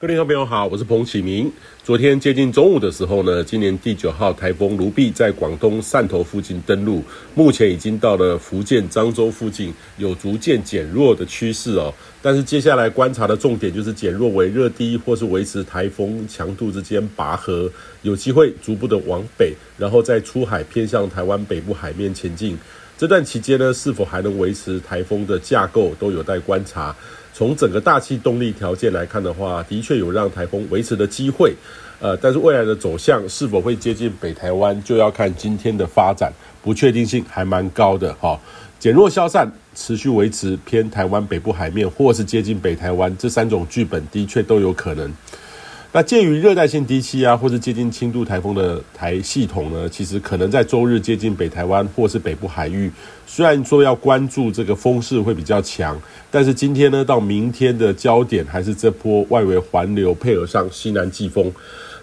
各位听众朋友好，我是彭启明。昨天接近中午的时候呢，今年第九号台风卢碧在广东汕头附近登陆，目前已经到了福建漳州附近，有逐渐减弱的趋势哦。但是接下来观察的重点就是减弱为热低，或是维持台风强度之间拔河，有机会逐步的往北，然后再出海偏向台湾北部海面前进。这段期间呢，是否还能维持台风的架构，都有待观察。从整个大气动力条件来看的话，的确有让台风维持的机会，呃，但是未来的走向是否会接近北台湾，就要看今天的发展，不确定性还蛮高的哈、减弱消散，持续维持偏台湾北部海面，或是接近北台湾，这三种剧本的确都有可能。那介于热带性低气压或是接近轻度台风的台系统呢，其实可能在周日接近北台湾或是北部海域。虽然说要关注这个风势会比较强，但是今天呢到明天的焦点还是这波外围环流配合上西南季风。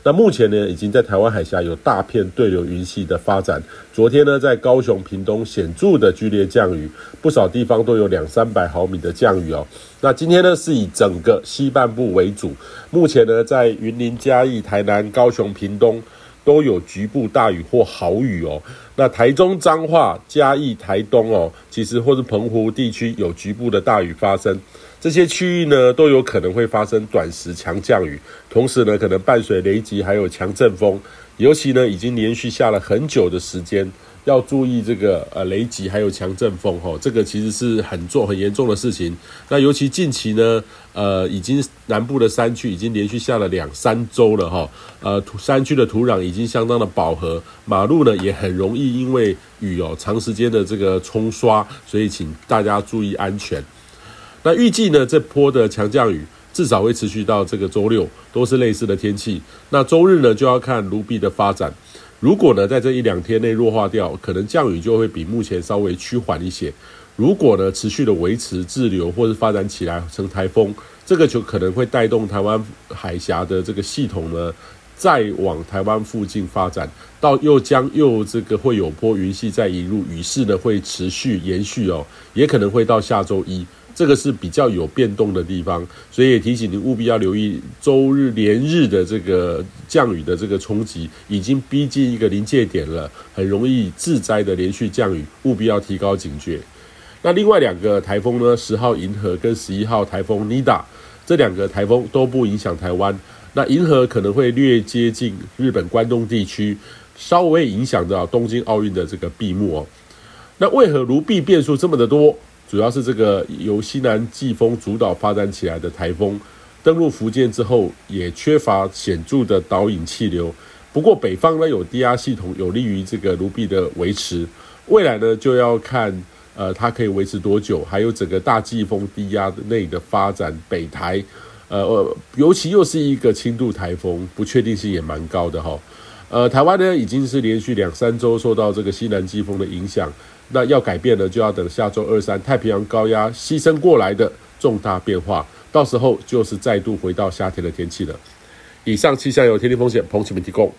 那目前呢，已经在台湾海峡有大片对流云系的发展。昨天呢，在高雄、屏东显著的剧烈降雨，不少地方都有两三百毫米的降雨哦。那今天呢，是以整个西半部为主。目前呢，在云林、嘉义、台南、高雄、屏东都有局部大雨或豪雨哦。那台中、彰化、嘉义、台东哦，其实或是澎湖地区有局部的大雨发生。这些区域呢，都有可能会发生短时强降雨，同时呢，可能伴随雷击还有强阵风，尤其呢，已经连续下了很久的时间，要注意这个呃雷击还有强阵风哈，这个其实是很重很严重的事情。那尤其近期呢，呃，已经南部的山区已经连续下了两三周了哈，呃，山区的土壤已经相当的饱和，马路呢也很容易因为雨哦长时间的这个冲刷，所以请大家注意安全。那预计呢，这波的强降雨至少会持续到这个周六，都是类似的天气。那周日呢，就要看卢碧的发展。如果呢，在这一两天内弱化掉，可能降雨就会比目前稍微趋缓一些。如果呢，持续的维持滞留或是发展起来成台风，这个就可能会带动台湾海峡的这个系统呢，再往台湾附近发展，到又将又这个会有波云系再引入，雨势呢会持续延续哦，也可能会到下周一。这个是比较有变动的地方，所以也提醒您务必要留意周日连日的这个降雨的这个冲击，已经逼近一个临界点了，很容易致灾的连续降雨，务必要提高警觉。那另外两个台风呢，十号银河跟十一号台风妮达，这两个台风都不影响台湾。那银河可能会略接近日本关东地区，稍微影响到东京奥运的这个闭幕哦。那为何卢碧变数这么的多？主要是这个由西南季风主导发展起来的台风登陆福建之后，也缺乏显著的导引气流。不过北方呢有低压系统，有利于这个卢碧的维持。未来呢就要看呃它可以维持多久，还有整个大季风低压内的发展。北台呃，尤其又是一个轻度台风，不确定性也蛮高的哈。呃，台湾呢已经是连续两三周受到这个西南季风的影响。那要改变呢，就要等下周二三太平洋高压牺牲过来的重大变化，到时候就是再度回到夏天的天气了。以上气象有天气风险彭启明提供。